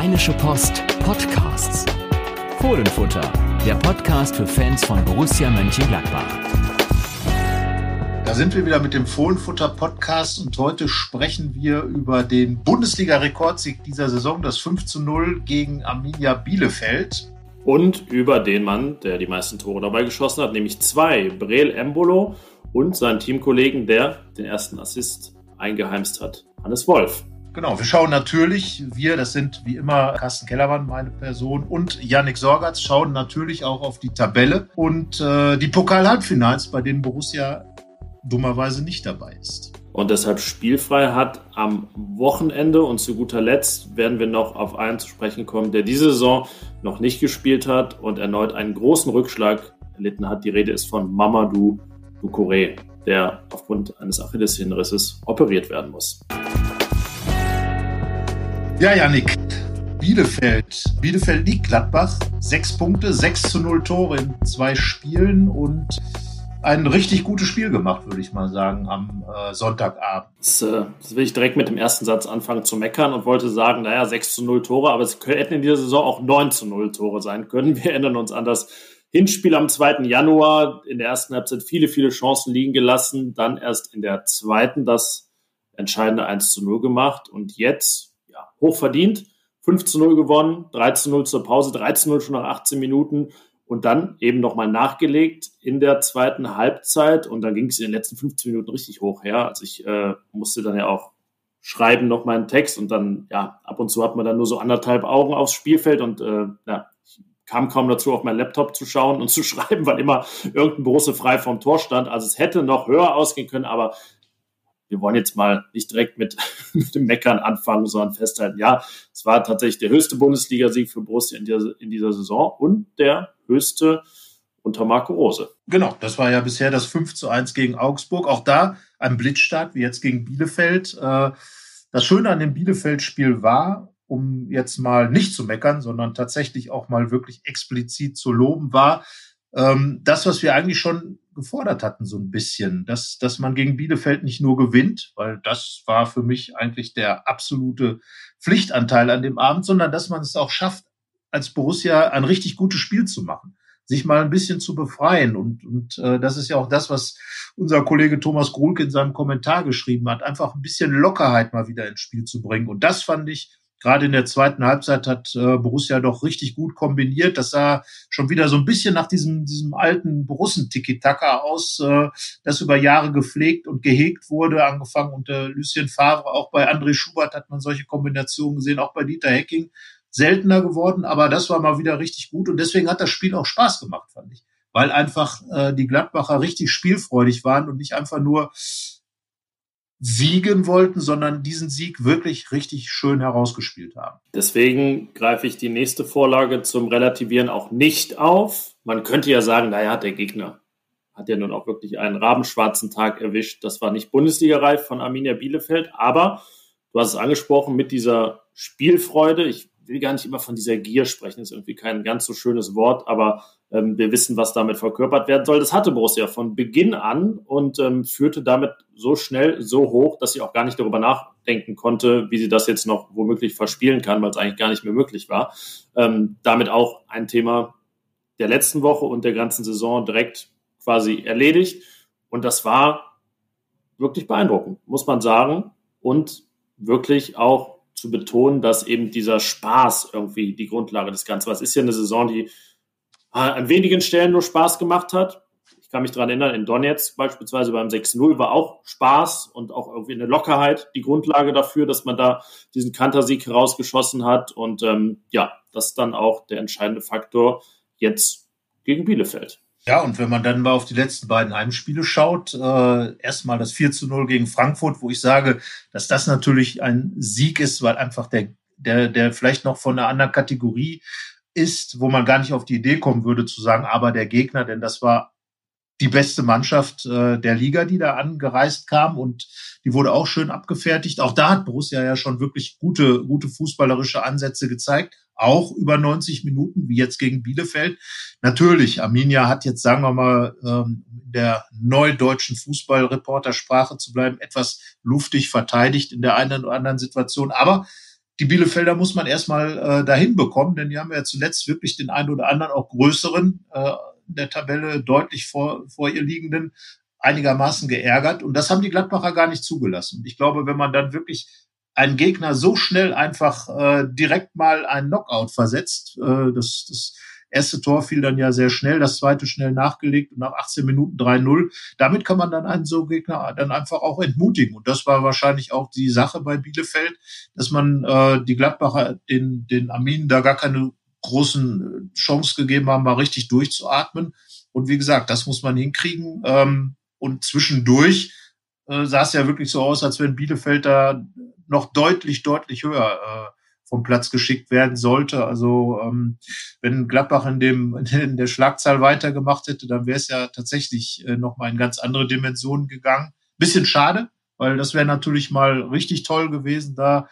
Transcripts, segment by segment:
Rheinische Post Podcasts. Fohlenfutter, der Podcast für Fans von Borussia Mönchengladbach. Da sind wir wieder mit dem Fohlenfutter Podcast und heute sprechen wir über den Bundesliga-Rekordsieg dieser Saison, das 5 zu 0 gegen Arminia Bielefeld. Und über den Mann, der die meisten Tore dabei geschossen hat, nämlich zwei, Breel Embolo und seinen Teamkollegen, der den ersten Assist eingeheimst hat, Hannes Wolf. Genau, wir schauen natürlich, wir, das sind wie immer Carsten Kellermann, meine Person, und Yannick Sorgatz, schauen natürlich auch auf die Tabelle und äh, die Pokal-Halbfinals, bei denen Borussia dummerweise nicht dabei ist. Und deshalb spielfrei hat am Wochenende und zu guter Letzt werden wir noch auf einen zu sprechen kommen, der diese Saison noch nicht gespielt hat und erneut einen großen Rückschlag erlitten hat. Die Rede ist von Mamadou Doucouré, der aufgrund eines Achillessehnenrisses operiert werden muss. Ja, Janik. Bielefeld. Bielefeld liegt Gladbach. Sechs Punkte, sechs zu null Tore in zwei Spielen und ein richtig gutes Spiel gemacht, würde ich mal sagen, am äh, Sonntagabend. Das, äh, das, will ich direkt mit dem ersten Satz anfangen zu meckern und wollte sagen, naja, 6 zu 0 Tore, aber es hätten in dieser Saison auch 9 zu 0 Tore sein können. Wir erinnern uns an das Hinspiel am 2. Januar. In der ersten Halbzeit viele, viele Chancen liegen gelassen, dann erst in der zweiten das entscheidende 1 zu 0 gemacht und jetzt ja, hochverdient. 5 zu 0 gewonnen, 3 zu 0 zur Pause, 3 zu 0 schon nach 18 Minuten und dann eben nochmal nachgelegt in der zweiten Halbzeit und dann ging es in den letzten 15 Minuten richtig hoch her. Also ich äh, musste dann ja auch schreiben noch meinen Text und dann, ja, ab und zu hat man dann nur so anderthalb Augen aufs Spielfeld und äh, ja, ich kam kaum dazu, auf meinen Laptop zu schauen und zu schreiben, weil immer irgendein Borussia frei vom Tor stand. Also es hätte noch höher ausgehen können, aber wir wollen jetzt mal nicht direkt mit, mit dem Meckern anfangen, sondern festhalten, ja, es war tatsächlich der höchste Bundesligasieg für Borussia in dieser, in dieser Saison und der höchste unter Marco Rose. Genau, das war ja bisher das 5 zu 1 gegen Augsburg. Auch da ein Blitzstart, wie jetzt gegen Bielefeld. Äh, das Schöne an dem Bielefeld-Spiel war, um jetzt mal nicht zu meckern, sondern tatsächlich auch mal wirklich explizit zu loben, war, ähm, das, was wir eigentlich schon gefordert hatten, so ein bisschen, dass, dass man gegen Bielefeld nicht nur gewinnt, weil das war für mich eigentlich der absolute Pflichtanteil an dem Abend, sondern dass man es auch schafft, als Borussia ein richtig gutes Spiel zu machen, sich mal ein bisschen zu befreien. Und, und äh, das ist ja auch das, was unser Kollege Thomas Grulke in seinem Kommentar geschrieben hat, einfach ein bisschen Lockerheit mal wieder ins Spiel zu bringen. Und das fand ich Gerade in der zweiten Halbzeit hat äh, Borussia doch richtig gut kombiniert. Das sah schon wieder so ein bisschen nach diesem, diesem alten Borussen-Tiki-Taka aus, äh, das über Jahre gepflegt und gehegt wurde, angefangen unter Lucien Favre. Auch bei André Schubert hat man solche Kombinationen gesehen, auch bei Dieter Hecking. Seltener geworden, aber das war mal wieder richtig gut und deswegen hat das Spiel auch Spaß gemacht, fand ich. Weil einfach äh, die Gladbacher richtig spielfreudig waren und nicht einfach nur siegen wollten, sondern diesen Sieg wirklich richtig schön herausgespielt haben. Deswegen greife ich die nächste Vorlage zum Relativieren auch nicht auf. Man könnte ja sagen, naja, der Gegner hat ja nun auch wirklich einen rabenschwarzen Tag erwischt. Das war nicht Bundesliga-reif von Arminia Bielefeld, aber du hast es angesprochen mit dieser Spielfreude. Ich will gar nicht immer von dieser Gier sprechen, ist irgendwie kein ganz so schönes Wort, aber ähm, wir wissen, was damit verkörpert werden soll. Das hatte Borussia von Beginn an und ähm, führte damit so schnell, so hoch, dass sie auch gar nicht darüber nachdenken konnte, wie sie das jetzt noch womöglich verspielen kann, weil es eigentlich gar nicht mehr möglich war. Ähm, damit auch ein Thema der letzten Woche und der ganzen Saison direkt quasi erledigt. Und das war wirklich beeindruckend, muss man sagen. Und wirklich auch zu betonen, dass eben dieser Spaß irgendwie die Grundlage des Ganzen war. Es ist ja eine Saison, die an wenigen Stellen nur Spaß gemacht hat. Ich kann mich daran erinnern, in Donetsk beispielsweise beim 6-0 war auch Spaß und auch irgendwie eine Lockerheit die Grundlage dafür, dass man da diesen Kantersieg herausgeschossen hat. Und ähm, ja, das ist dann auch der entscheidende Faktor jetzt gegen Bielefeld. Ja, und wenn man dann mal auf die letzten beiden Heimspiele schaut, äh, erstmal das 4 zu 0 gegen Frankfurt, wo ich sage, dass das natürlich ein Sieg ist, weil einfach der, der, der vielleicht noch von einer anderen Kategorie ist, wo man gar nicht auf die Idee kommen würde zu sagen, aber der Gegner, denn das war die beste Mannschaft äh, der Liga, die da angereist kam und die wurde auch schön abgefertigt. Auch da hat Borussia ja schon wirklich gute, gute fußballerische Ansätze gezeigt auch über 90 Minuten, wie jetzt gegen Bielefeld. Natürlich, Arminia hat jetzt, sagen wir mal, ähm, der neudeutschen Fußballreportersprache zu bleiben, etwas luftig verteidigt in der einen oder anderen Situation. Aber die Bielefelder muss man erstmal äh, dahin bekommen, denn die haben ja zuletzt wirklich den einen oder anderen auch größeren äh, der Tabelle deutlich vor, vor ihr liegenden einigermaßen geärgert. Und das haben die Gladbacher gar nicht zugelassen. Ich glaube, wenn man dann wirklich einen Gegner so schnell einfach äh, direkt mal einen Knockout versetzt, äh, das, das erste Tor fiel dann ja sehr schnell, das zweite schnell nachgelegt und nach 18 Minuten 3-0. Damit kann man dann einen so Gegner dann einfach auch entmutigen. Und das war wahrscheinlich auch die Sache bei Bielefeld, dass man äh, die Gladbacher den, den Arminen da gar keine großen äh, Chance gegeben haben, mal richtig durchzuatmen. Und wie gesagt, das muss man hinkriegen. Ähm, und zwischendurch äh, sah es ja wirklich so aus, als wenn Bielefeld da noch deutlich, deutlich höher äh, vom Platz geschickt werden sollte. Also ähm, wenn Gladbach in dem in der Schlagzahl weitergemacht hätte, dann wäre es ja tatsächlich äh, noch mal in ganz andere Dimensionen gegangen. Bisschen schade, weil das wäre natürlich mal richtig toll gewesen, da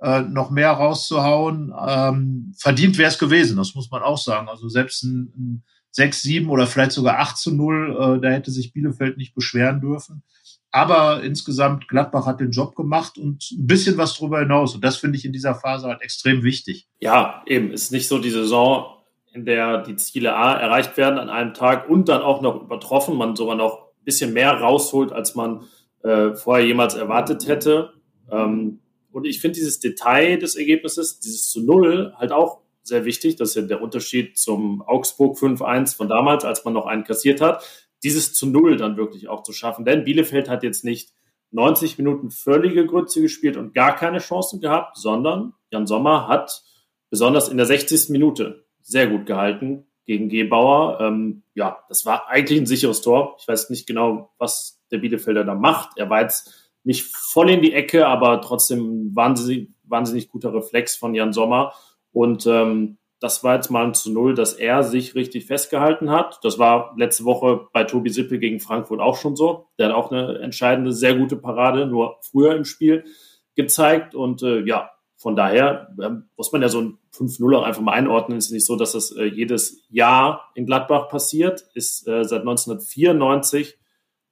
äh, noch mehr rauszuhauen. Ähm, verdient wäre es gewesen, das muss man auch sagen. Also selbst ein, ein 6, 7 oder vielleicht sogar 8 zu 0, äh, da hätte sich Bielefeld nicht beschweren dürfen. Aber insgesamt, Gladbach hat den Job gemacht und ein bisschen was darüber hinaus. Und das finde ich in dieser Phase halt extrem wichtig. Ja, eben. Ist nicht so die Saison, in der die Ziele A erreicht werden an einem Tag und dann auch noch übertroffen, man sogar noch ein bisschen mehr rausholt, als man äh, vorher jemals erwartet hätte. Ähm, und ich finde dieses Detail des Ergebnisses, dieses zu Null, halt auch sehr wichtig. Das ist ja der Unterschied zum Augsburg 5-1 von damals, als man noch einen kassiert hat dieses zu Null dann wirklich auch zu schaffen. Denn Bielefeld hat jetzt nicht 90 Minuten völlige Grütze gespielt und gar keine Chancen gehabt, sondern Jan Sommer hat besonders in der 60. Minute sehr gut gehalten gegen Gebauer. Ähm, ja, das war eigentlich ein sicheres Tor. Ich weiß nicht genau, was der Bielefelder da macht. Er war jetzt nicht voll in die Ecke, aber trotzdem wahnsinnig, wahnsinnig guter Reflex von Jan Sommer. Und ähm, das war jetzt mal ein zu Null, dass er sich richtig festgehalten hat. Das war letzte Woche bei Tobi Sippe gegen Frankfurt auch schon so. Der hat auch eine entscheidende, sehr gute Parade, nur früher im Spiel gezeigt. Und äh, ja, von daher äh, muss man ja so ein 5-0 auch einfach mal einordnen. Es ist nicht so, dass das äh, jedes Jahr in Gladbach passiert. Ist äh, seit 1994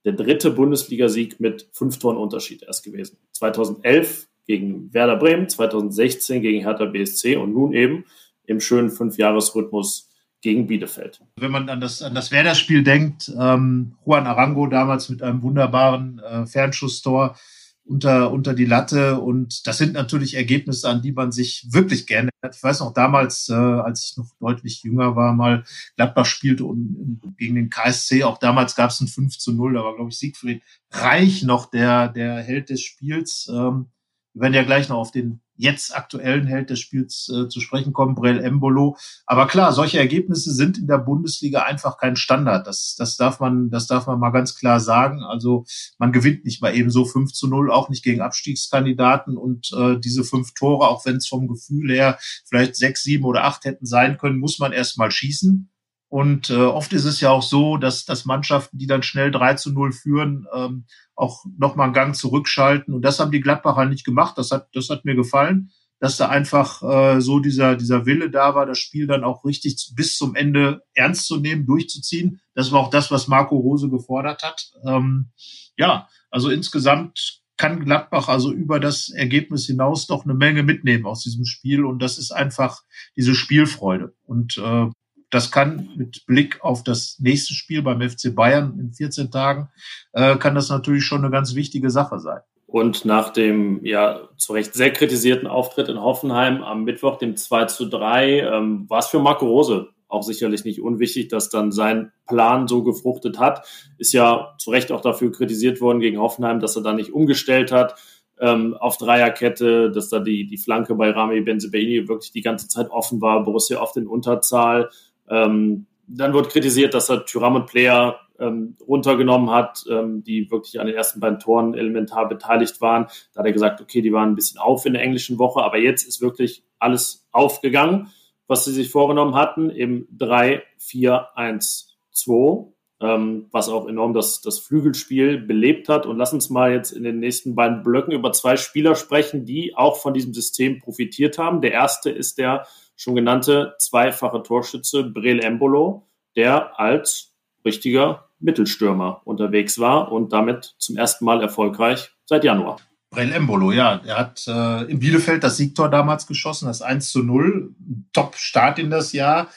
der dritte Bundesligasieg mit fünf Toren Unterschied erst gewesen. 2011 gegen Werder Bremen, 2016 gegen Hertha BSC und nun eben im schönen Fünfjahresrhythmus gegen Bielefeld. Wenn man an das, an das Werder-Spiel denkt, ähm, Juan Arango damals mit einem wunderbaren äh, Fernschusstor unter, unter die Latte. Und das sind natürlich Ergebnisse, an die man sich wirklich gerne hat. Ich weiß noch damals, äh, als ich noch deutlich jünger war, mal Gladbach spielte und, gegen den KSC. Auch damals gab es ein 5 zu 0. Da war, glaube ich, Siegfried Reich noch der, der Held des Spiels. Ähm, wir werden ja gleich noch auf den jetzt aktuellen Held des Spiels äh, zu sprechen kommen, Brel Embolo. Aber klar, solche Ergebnisse sind in der Bundesliga einfach kein Standard. Das, das darf man, das darf man mal ganz klar sagen. Also man gewinnt nicht mal eben so 5 zu 0, auch nicht gegen Abstiegskandidaten und äh, diese fünf Tore, auch wenn es vom Gefühl her vielleicht sechs, sieben oder acht hätten sein können, muss man erst mal schießen. Und äh, oft ist es ja auch so, dass, dass Mannschaften, die dann schnell 3 zu 0 führen, ähm, auch nochmal einen Gang zurückschalten. Und das haben die Gladbacher nicht gemacht. Das hat, das hat mir gefallen, dass da einfach äh, so dieser, dieser Wille da war, das Spiel dann auch richtig bis zum Ende ernst zu nehmen, durchzuziehen. Das war auch das, was Marco Rose gefordert hat. Ähm, ja, also insgesamt kann Gladbach also über das Ergebnis hinaus doch eine Menge mitnehmen aus diesem Spiel. Und das ist einfach diese Spielfreude. Und äh, das kann mit Blick auf das nächste Spiel beim FC Bayern in 14 Tagen, äh, kann das natürlich schon eine ganz wichtige Sache sein. Und nach dem ja zu Recht sehr kritisierten Auftritt in Hoffenheim am Mittwoch, dem 2 zu 3, ähm, war es für Marco Rose auch sicherlich nicht unwichtig, dass dann sein Plan so gefruchtet hat. Ist ja zu Recht auch dafür kritisiert worden gegen Hoffenheim, dass er da nicht umgestellt hat ähm, auf Dreierkette, dass da die, die Flanke bei Rami Benzebaini wirklich die ganze Zeit offen war, Borussia oft in Unterzahl ähm, dann wird kritisiert, dass er Tyram und Player ähm, runtergenommen hat, ähm, die wirklich an den ersten beiden Toren elementar beteiligt waren. Da hat er gesagt, okay, die waren ein bisschen auf in der englischen Woche, aber jetzt ist wirklich alles aufgegangen, was sie sich vorgenommen hatten im 3, 4, 1, 2, ähm, was auch enorm das, das Flügelspiel belebt hat. Und lass uns mal jetzt in den nächsten beiden Blöcken über zwei Spieler sprechen, die auch von diesem System profitiert haben. Der erste ist der schon genannte zweifache Torschütze Brel Embolo, der als richtiger Mittelstürmer unterwegs war und damit zum ersten Mal erfolgreich seit Januar. Brell Embolo, ja. Er hat äh, in Bielefeld das Siegtor damals geschossen, das 1 zu 0. Top-Start in das Jahr.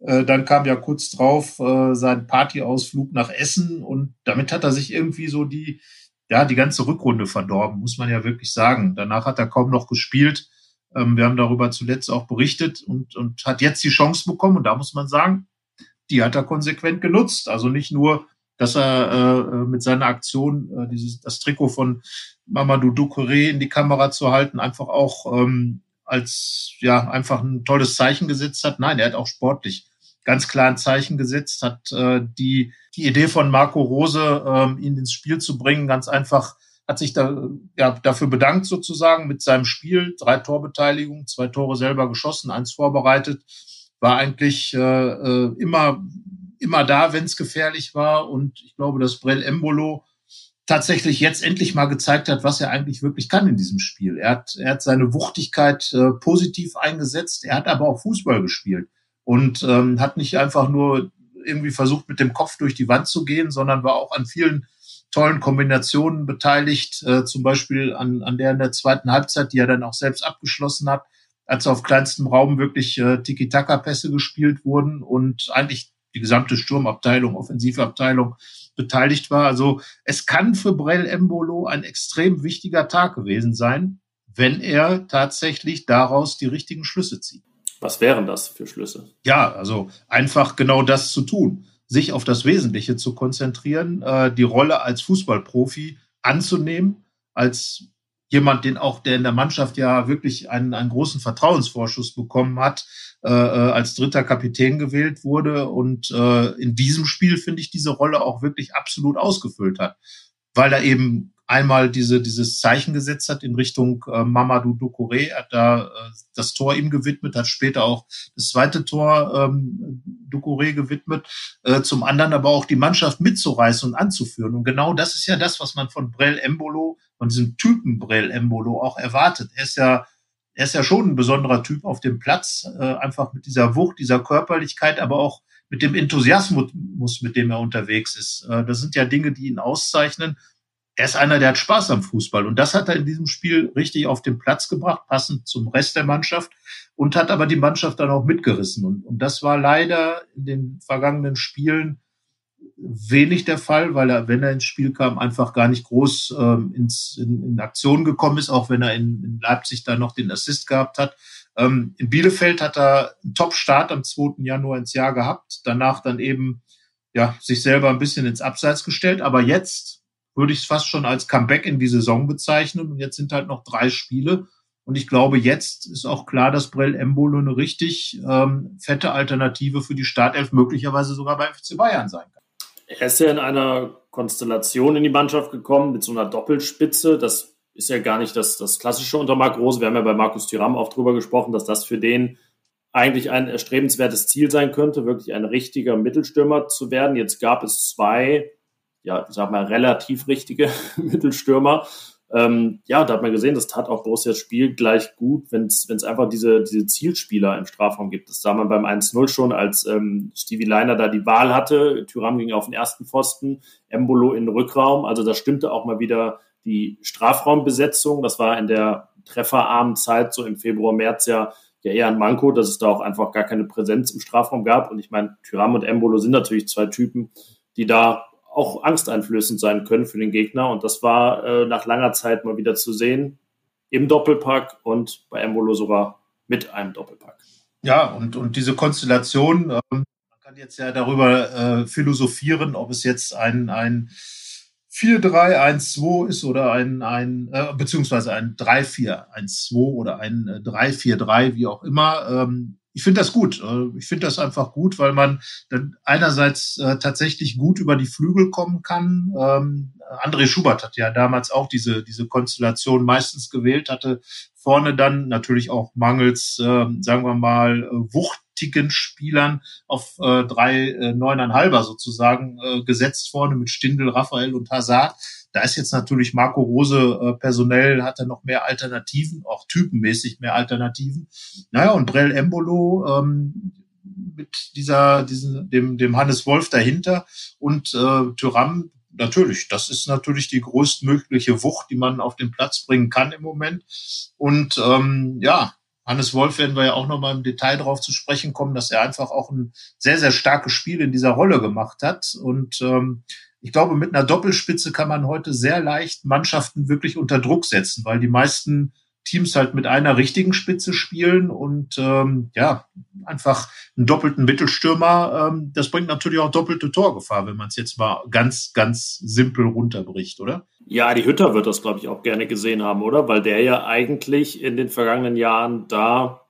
Äh, dann kam ja kurz drauf äh, sein Partyausflug nach Essen und damit hat er sich irgendwie so die, ja, die ganze Rückrunde verdorben, muss man ja wirklich sagen. Danach hat er kaum noch gespielt. Ähm, wir haben darüber zuletzt auch berichtet und, und hat jetzt die Chance bekommen und da muss man sagen, die hat er konsequent genutzt. Also nicht nur, dass er äh, mit seiner Aktion äh, dieses, das Trikot von Mamadou Ducouré in die Kamera zu halten, einfach auch ähm, als ja einfach ein tolles Zeichen gesetzt hat. Nein, er hat auch sportlich ganz klar ein Zeichen gesetzt, hat äh, die die Idee von Marco Rose, ähm, ihn ins Spiel zu bringen, ganz einfach hat sich da ja dafür bedankt sozusagen mit seinem Spiel, drei Torbeteiligungen, zwei Tore selber geschossen, eins vorbereitet, war eigentlich äh, äh immer immer da, wenn es gefährlich war. Und ich glaube, dass Brell Embolo tatsächlich jetzt endlich mal gezeigt hat, was er eigentlich wirklich kann in diesem Spiel. Er hat, er hat seine Wuchtigkeit äh, positiv eingesetzt, er hat aber auch Fußball gespielt und ähm, hat nicht einfach nur irgendwie versucht, mit dem Kopf durch die Wand zu gehen, sondern war auch an vielen tollen Kombinationen beteiligt, äh, zum Beispiel an, an der in der zweiten Halbzeit, die er dann auch selbst abgeschlossen hat, als auf kleinstem Raum wirklich äh, Tiki-Taka-Pässe gespielt wurden und eigentlich die gesamte Sturmabteilung, Offensivabteilung beteiligt war. Also es kann für Brell Embolo ein extrem wichtiger Tag gewesen sein, wenn er tatsächlich daraus die richtigen Schlüsse zieht. Was wären das für Schlüsse? Ja, also einfach genau das zu tun, sich auf das Wesentliche zu konzentrieren, äh, die Rolle als Fußballprofi anzunehmen, als jemand, den auch, der in der Mannschaft ja wirklich einen, einen großen Vertrauensvorschuss bekommen hat, äh, äh, als dritter Kapitän gewählt wurde und äh, in diesem Spiel finde ich diese Rolle auch wirklich absolut ausgefüllt hat, weil er eben einmal diese, dieses Zeichen gesetzt hat in Richtung äh, Mamadou Doucouré, hat da äh, das Tor ihm gewidmet, hat später auch das zweite Tor ähm, Doucouré gewidmet, äh, zum anderen aber auch die Mannschaft mitzureißen und anzuführen. Und genau das ist ja das, was man von Brel Embolo, von diesem Typen Brel Embolo auch erwartet. Er ist ja er ist ja schon ein besonderer Typ auf dem Platz, äh, einfach mit dieser Wucht, dieser Körperlichkeit, aber auch mit dem Enthusiasmus, mit dem er unterwegs ist. Äh, das sind ja Dinge, die ihn auszeichnen er ist einer, der hat Spaß am Fußball. Und das hat er in diesem Spiel richtig auf den Platz gebracht, passend zum Rest der Mannschaft und hat aber die Mannschaft dann auch mitgerissen. Und, und das war leider in den vergangenen Spielen wenig der Fall, weil er, wenn er ins Spiel kam, einfach gar nicht groß ähm, ins, in, in Aktion gekommen ist, auch wenn er in, in Leipzig da noch den Assist gehabt hat. Ähm, in Bielefeld hat er einen Top-Start am 2. Januar ins Jahr gehabt, danach dann eben ja, sich selber ein bisschen ins Abseits gestellt. Aber jetzt würde ich es fast schon als Comeback in die Saison bezeichnen. Und jetzt sind halt noch drei Spiele. Und ich glaube, jetzt ist auch klar, dass Brell Embolo eine richtig ähm, fette Alternative für die Startelf möglicherweise sogar bei FC Bayern sein kann. Er ist ja in einer Konstellation in die Mannschaft gekommen mit so einer Doppelspitze. Das ist ja gar nicht das, das Klassische unter Marc Rose. Wir haben ja bei Markus Thuram auch drüber gesprochen, dass das für den eigentlich ein erstrebenswertes Ziel sein könnte, wirklich ein richtiger Mittelstürmer zu werden. Jetzt gab es zwei ja, ich sag mal, relativ richtige Mittelstürmer. Ähm, ja, da hat man gesehen, das tat auch Borussias Spiel gleich gut, wenn es einfach diese, diese Zielspieler im Strafraum gibt. Das sah man beim 1-0 schon, als ähm, Stevie Leiner da die Wahl hatte. Tyram ging auf den ersten Pfosten, Embolo in den Rückraum. Also da stimmte auch mal wieder die Strafraumbesetzung. Das war in der trefferarmen Zeit, so im Februar, März ja, ja eher ein Manko, dass es da auch einfach gar keine Präsenz im Strafraum gab. Und ich meine, Tyram und Embolo sind natürlich zwei Typen, die da auch angsteinflößend sein können für den Gegner. Und das war äh, nach langer Zeit mal wieder zu sehen im Doppelpack und bei Embolo sogar mit einem Doppelpack. Ja, und, und diese Konstellation, ähm, man kann jetzt ja darüber äh, philosophieren, ob es jetzt ein, ein 4-3-1-2 ist oder ein, ein äh, beziehungsweise ein 3-4-1-2 oder ein äh, 3-4-3, wie auch immer. Ähm, ich finde das gut. Äh, ich finde das einfach gut, weil man dann einerseits äh, tatsächlich gut über die Flügel kommen kann. Ähm, André Schubert hat ja damals auch diese, diese Konstellation meistens gewählt, hatte vorne dann natürlich auch mangels, äh, sagen wir mal, äh, wuchtigen Spielern auf äh, drei äh, neuneinhalber sozusagen äh, gesetzt vorne mit Stindel, Raphael und Hazard da ist jetzt natürlich Marco Rose äh, personell, hat er noch mehr Alternativen, auch typenmäßig mehr Alternativen. Naja, und Brell Embolo ähm, mit dieser, diesen, dem, dem Hannes Wolf dahinter und äh, Tyram natürlich. Das ist natürlich die größtmögliche Wucht, die man auf den Platz bringen kann im Moment. Und ähm, ja, Hannes Wolf werden wir ja auch nochmal im Detail darauf zu sprechen kommen, dass er einfach auch ein sehr, sehr starkes Spiel in dieser Rolle gemacht hat. Und ähm, ich glaube, mit einer Doppelspitze kann man heute sehr leicht Mannschaften wirklich unter Druck setzen, weil die meisten Teams halt mit einer richtigen Spitze spielen und ähm, ja, einfach einen doppelten Mittelstürmer, ähm, das bringt natürlich auch doppelte Torgefahr, wenn man es jetzt mal ganz, ganz simpel runterbricht, oder? Ja, die Hütter wird das, glaube ich, auch gerne gesehen haben, oder? Weil der ja eigentlich in den vergangenen Jahren da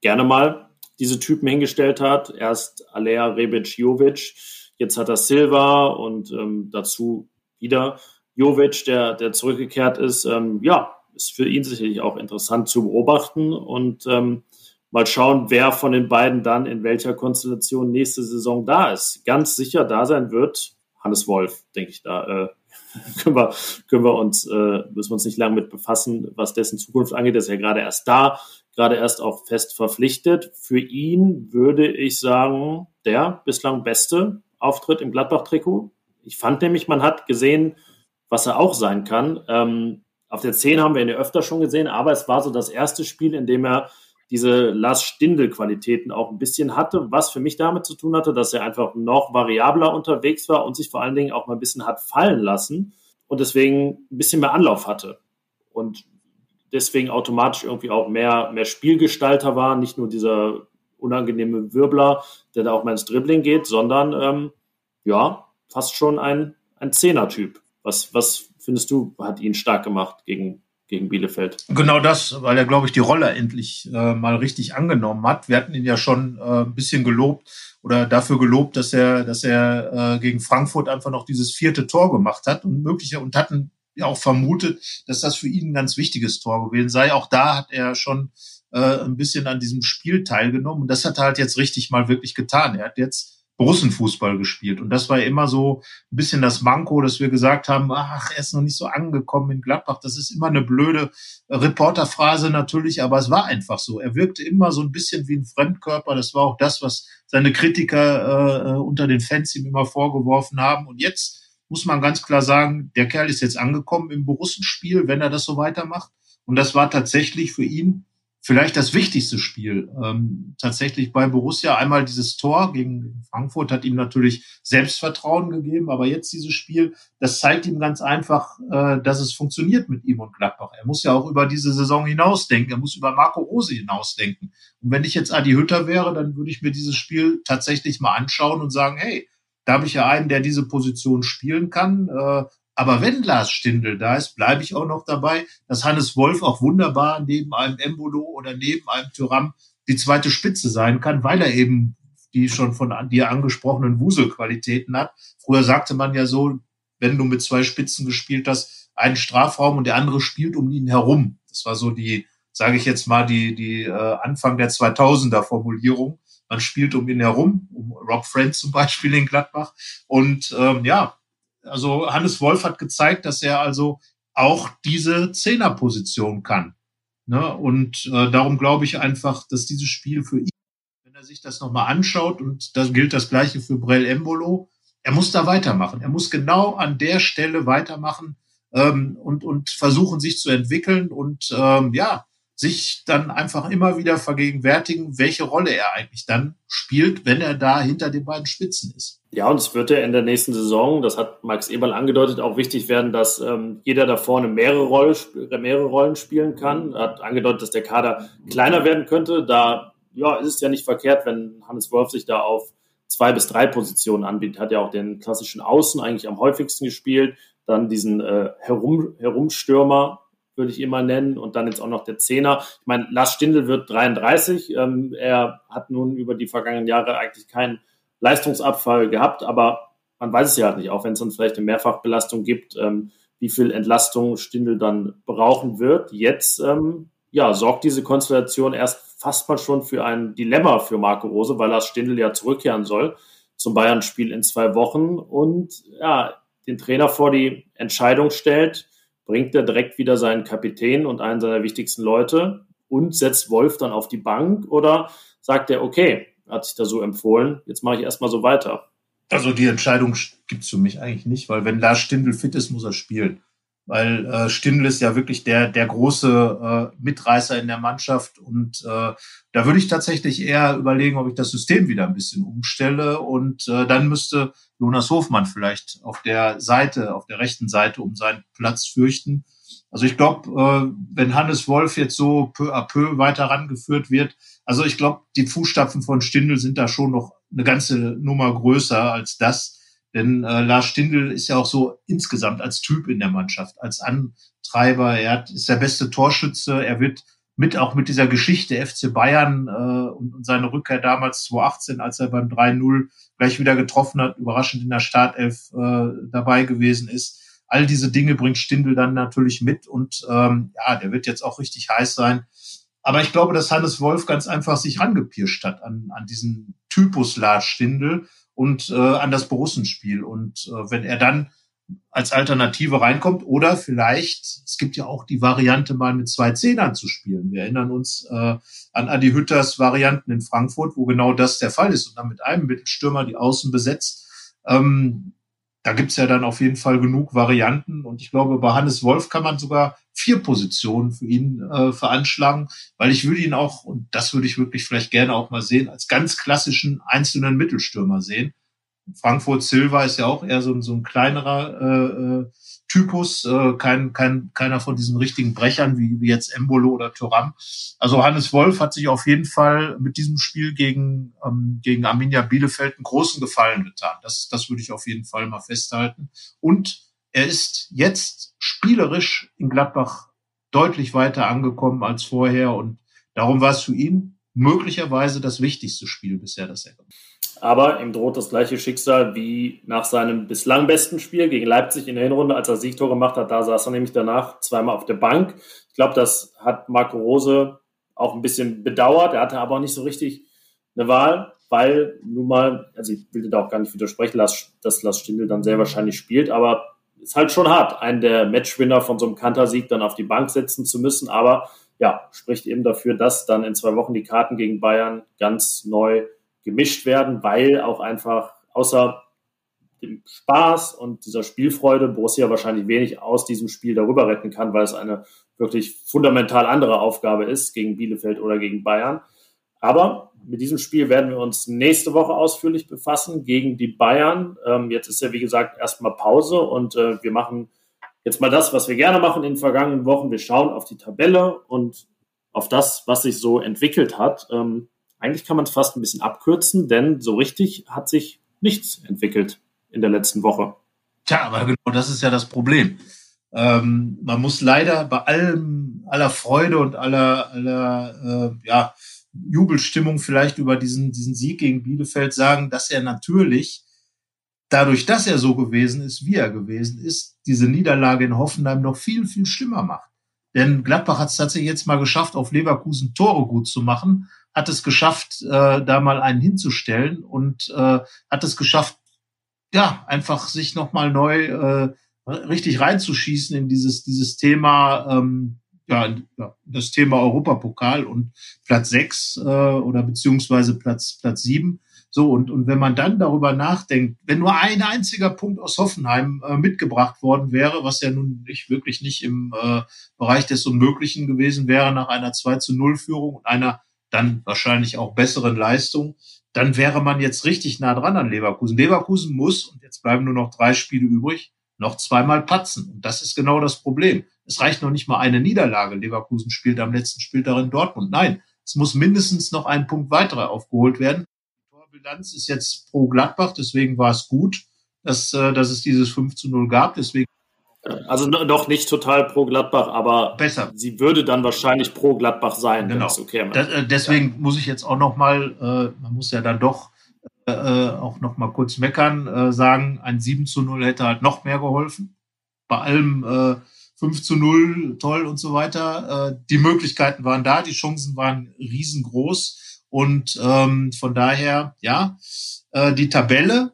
gerne mal diese Typen hingestellt hat. Erst Alea Rebic Jovic, jetzt hat er Silva und ähm, dazu wieder Jovic, der, der zurückgekehrt ist. Ähm, ja, ist für ihn sicherlich auch interessant zu beobachten und ähm, mal schauen, wer von den beiden dann in welcher Konstellation nächste Saison da ist. Ganz sicher da sein wird Hannes Wolf, denke ich da. Äh, können wir, können wir uns, äh, müssen wir uns nicht lange mit befassen, was dessen Zukunft angeht. Er ist ja gerade erst da, gerade erst auch fest verpflichtet. Für ihn würde ich sagen, der bislang beste Auftritt im Gladbach-Trikot. Ich fand nämlich, man hat gesehen, was er auch sein kann. Ähm, auf der 10 haben wir ihn ja öfter schon gesehen, aber es war so das erste Spiel, in dem er diese Lars Stindl-Qualitäten auch ein bisschen hatte, was für mich damit zu tun hatte, dass er einfach noch variabler unterwegs war und sich vor allen Dingen auch mal ein bisschen hat fallen lassen und deswegen ein bisschen mehr Anlauf hatte. Und deswegen automatisch irgendwie auch mehr, mehr Spielgestalter war, nicht nur dieser unangenehme Wirbler, der da auch mal ins Dribbling geht, sondern ähm, ja, fast schon ein, ein Zehner-Typ. Was, was findest du, hat ihn stark gemacht gegen, gegen Bielefeld? Genau das, weil er, glaube ich, die Rolle endlich äh, mal richtig angenommen hat. Wir hatten ihn ja schon äh, ein bisschen gelobt oder dafür gelobt, dass er, dass er äh, gegen Frankfurt einfach noch dieses vierte Tor gemacht hat und möglicher und hatten ja auch vermutet, dass das für ihn ein ganz wichtiges Tor gewesen sei. Auch da hat er schon äh, ein bisschen an diesem Spiel teilgenommen und das hat er halt jetzt richtig mal wirklich getan. Er hat jetzt Russenfußball gespielt. Und das war immer so ein bisschen das Manko, dass wir gesagt haben, ach, er ist noch nicht so angekommen in Gladbach. Das ist immer eine blöde Reporterphrase natürlich, aber es war einfach so. Er wirkte immer so ein bisschen wie ein Fremdkörper. Das war auch das, was seine Kritiker äh, unter den Fans ihm immer vorgeworfen haben. Und jetzt muss man ganz klar sagen, der Kerl ist jetzt angekommen im Borussenspiel, wenn er das so weitermacht. Und das war tatsächlich für ihn vielleicht das wichtigste Spiel ähm, tatsächlich bei Borussia. Einmal dieses Tor gegen Frankfurt hat ihm natürlich Selbstvertrauen gegeben, aber jetzt dieses Spiel, das zeigt ihm ganz einfach, äh, dass es funktioniert mit ihm und Gladbach. Er muss ja auch über diese Saison hinausdenken, er muss über Marco Rose hinausdenken. Und wenn ich jetzt Adi Hütter wäre, dann würde ich mir dieses Spiel tatsächlich mal anschauen und sagen, hey, da habe ich ja einen, der diese Position spielen kann. Äh, aber wenn Lars Stindl da ist, bleibe ich auch noch dabei, dass Hannes Wolf auch wunderbar neben einem Embolo oder neben einem Tyram die zweite Spitze sein kann, weil er eben die schon von dir angesprochenen Wuselqualitäten hat. Früher sagte man ja so, wenn du mit zwei Spitzen gespielt hast, einen Strafraum und der andere spielt um ihn herum. Das war so die, sage ich jetzt mal, die, die äh, Anfang der 2000er Formulierung. Man spielt um ihn herum, um Rob Friend zum Beispiel in Gladbach. Und ähm, ja, also Hannes Wolf hat gezeigt, dass er also auch diese Zehnerposition kann. Ne? Und äh, darum glaube ich einfach, dass dieses Spiel für ihn, wenn er sich das nochmal anschaut, und das gilt das gleiche für Brell Embolo, er muss da weitermachen. Er muss genau an der Stelle weitermachen ähm, und, und versuchen, sich zu entwickeln und ähm, ja, sich dann einfach immer wieder vergegenwärtigen, welche Rolle er eigentlich dann spielt, wenn er da hinter den beiden Spitzen ist. Ja, und es wird ja in der nächsten Saison, das hat Max Eberl angedeutet, auch wichtig werden, dass ähm, jeder da vorne mehrere, Rolle, mehrere Rollen spielen kann. Er hat angedeutet, dass der Kader kleiner werden könnte. Da ja, ist es ja nicht verkehrt, wenn Hannes Wolf sich da auf zwei bis drei Positionen anbietet. Hat ja auch den klassischen Außen eigentlich am häufigsten gespielt. Dann diesen äh, Herum, Herumstürmer, würde ich immer nennen. Und dann jetzt auch noch der Zehner. Ich meine, Lars Stindl wird 33. Ähm, er hat nun über die vergangenen Jahre eigentlich keinen Leistungsabfall gehabt, aber man weiß es ja halt nicht, auch wenn es dann vielleicht eine Mehrfachbelastung gibt, ähm, wie viel Entlastung Stindl dann brauchen wird. Jetzt ähm, ja, sorgt diese Konstellation erst fast mal schon für ein Dilemma für Marco Rose, weil Lars Stindl ja zurückkehren soll zum Bayern-Spiel in zwei Wochen und ja, den Trainer vor die Entscheidung stellt, bringt er direkt wieder seinen Kapitän und einen seiner wichtigsten Leute und setzt Wolf dann auf die Bank oder sagt er, okay, hat sich da so empfohlen, jetzt mache ich erstmal so weiter. Also die Entscheidung gibt's für mich eigentlich nicht, weil wenn Lars Stindl fit ist, muss er spielen. Weil äh, Stindl ist ja wirklich der, der große äh, Mitreißer in der Mannschaft. Und äh, da würde ich tatsächlich eher überlegen, ob ich das System wieder ein bisschen umstelle. Und äh, dann müsste Jonas Hofmann vielleicht auf der Seite, auf der rechten Seite um seinen Platz fürchten. Also ich glaube, äh, wenn Hannes Wolf jetzt so peu à peu weiter rangeführt wird, also ich glaube, die Fußstapfen von Stindl sind da schon noch eine ganze Nummer größer als das. Denn äh, Lars Stindl ist ja auch so insgesamt als Typ in der Mannschaft, als Antreiber. Er hat, ist der beste Torschütze. Er wird mit auch mit dieser Geschichte FC Bayern äh, und, und seine Rückkehr damals 2018, als er beim 3-0 gleich wieder getroffen hat, überraschend in der Startelf äh, dabei gewesen ist. All diese Dinge bringt Stindl dann natürlich mit und ähm, ja, der wird jetzt auch richtig heiß sein. Aber ich glaube, dass Hannes Wolf ganz einfach sich rangepirscht hat an, an diesen Typus Lars Stindl und äh, an das Borussenspiel. Und äh, wenn er dann als Alternative reinkommt oder vielleicht, es gibt ja auch die Variante, mal mit zwei Zehnern zu spielen. Wir erinnern uns äh, an Adi Hütters Varianten in Frankfurt, wo genau das der Fall ist und dann mit einem Mittelstürmer die Außen besetzt. Ähm, da gibt's ja dann auf jeden Fall genug Varianten. Und ich glaube, bei Hannes Wolf kann man sogar vier Positionen für ihn äh, veranschlagen, weil ich würde ihn auch, und das würde ich wirklich vielleicht gerne auch mal sehen, als ganz klassischen einzelnen Mittelstürmer sehen. Frankfurt Silva ist ja auch eher so, so ein kleinerer äh, äh, Typus, äh, kein, kein, keiner von diesen richtigen Brechern wie, wie jetzt Embolo oder Thuram. Also Hannes Wolf hat sich auf jeden Fall mit diesem Spiel gegen, ähm, gegen Arminia Bielefeld einen großen Gefallen getan. Das, das würde ich auf jeden Fall mal festhalten. Und er ist jetzt spielerisch in Gladbach deutlich weiter angekommen als vorher und darum war es für ihn möglicherweise das wichtigste Spiel bisher, das er gemacht hat. Aber ihm droht das gleiche Schicksal wie nach seinem bislang besten Spiel gegen Leipzig in der Hinrunde, als er Siegtor gemacht hat. Da saß er nämlich danach zweimal auf der Bank. Ich glaube, das hat Marco Rose auch ein bisschen bedauert. Er hatte aber auch nicht so richtig eine Wahl, weil nun mal, also ich will da auch gar nicht widersprechen, dass, dass Lars Stindl dann sehr wahrscheinlich spielt, aber ist halt schon hart, einen der Matchwinner von so einem Kantersieg dann auf die Bank setzen zu müssen. Aber ja, spricht eben dafür, dass dann in zwei Wochen die Karten gegen Bayern ganz neu gemischt werden, weil auch einfach außer dem Spaß und dieser Spielfreude Borussia wahrscheinlich wenig aus diesem Spiel darüber retten kann, weil es eine wirklich fundamental andere Aufgabe ist gegen Bielefeld oder gegen Bayern. Aber mit diesem Spiel werden wir uns nächste Woche ausführlich befassen gegen die Bayern. Ähm, jetzt ist ja, wie gesagt, erstmal Pause und äh, wir machen jetzt mal das, was wir gerne machen in den vergangenen Wochen. Wir schauen auf die Tabelle und auf das, was sich so entwickelt hat. Ähm, eigentlich kann man es fast ein bisschen abkürzen, denn so richtig hat sich nichts entwickelt in der letzten Woche. Tja, aber genau das ist ja das Problem. Ähm, man muss leider bei allem, aller Freude und aller, aller äh, ja, Jubelstimmung vielleicht über diesen, diesen Sieg gegen Bielefeld sagen, dass er natürlich dadurch, dass er so gewesen ist, wie er gewesen ist, diese Niederlage in Hoffenheim noch viel, viel schlimmer macht. Denn Gladbach hat es tatsächlich jetzt mal geschafft, auf Leverkusen Tore gut zu machen hat es geschafft, äh, da mal einen hinzustellen und äh, hat es geschafft, ja, einfach sich nochmal neu äh, richtig reinzuschießen in dieses, dieses Thema, ähm, ja, das Thema Europapokal und Platz sechs äh, oder beziehungsweise Platz, Platz sieben. So, und, und wenn man dann darüber nachdenkt, wenn nur ein einziger Punkt aus Hoffenheim äh, mitgebracht worden wäre, was ja nun nicht wirklich nicht im äh, Bereich des Unmöglichen gewesen wäre nach einer 2 zu 0 Führung und einer dann wahrscheinlich auch besseren Leistungen, dann wäre man jetzt richtig nah dran an Leverkusen. Leverkusen muss, und jetzt bleiben nur noch drei Spiele übrig, noch zweimal patzen. Und das ist genau das Problem. Es reicht noch nicht mal eine Niederlage. Leverkusen spielt am letzten Spieltag in Dortmund. Nein, es muss mindestens noch ein Punkt weiter aufgeholt werden. Die Torbilanz ist jetzt pro Gladbach, deswegen war es gut, dass, äh, dass es dieses 5 zu 0 gab. Deswegen also noch nicht total pro Gladbach, aber besser. Sie würde dann wahrscheinlich pro Gladbach sein. Genau. Okay das, äh, deswegen ja. muss ich jetzt auch noch mal, äh, man muss ja dann doch äh, äh auch noch mal kurz meckern, äh, sagen, ein 7 zu 0 hätte halt noch mehr geholfen. Bei allem äh, 5 zu 0, toll und so weiter. Äh, die Möglichkeiten waren da, die Chancen waren riesengroß und ähm, von daher, ja, äh, die Tabelle,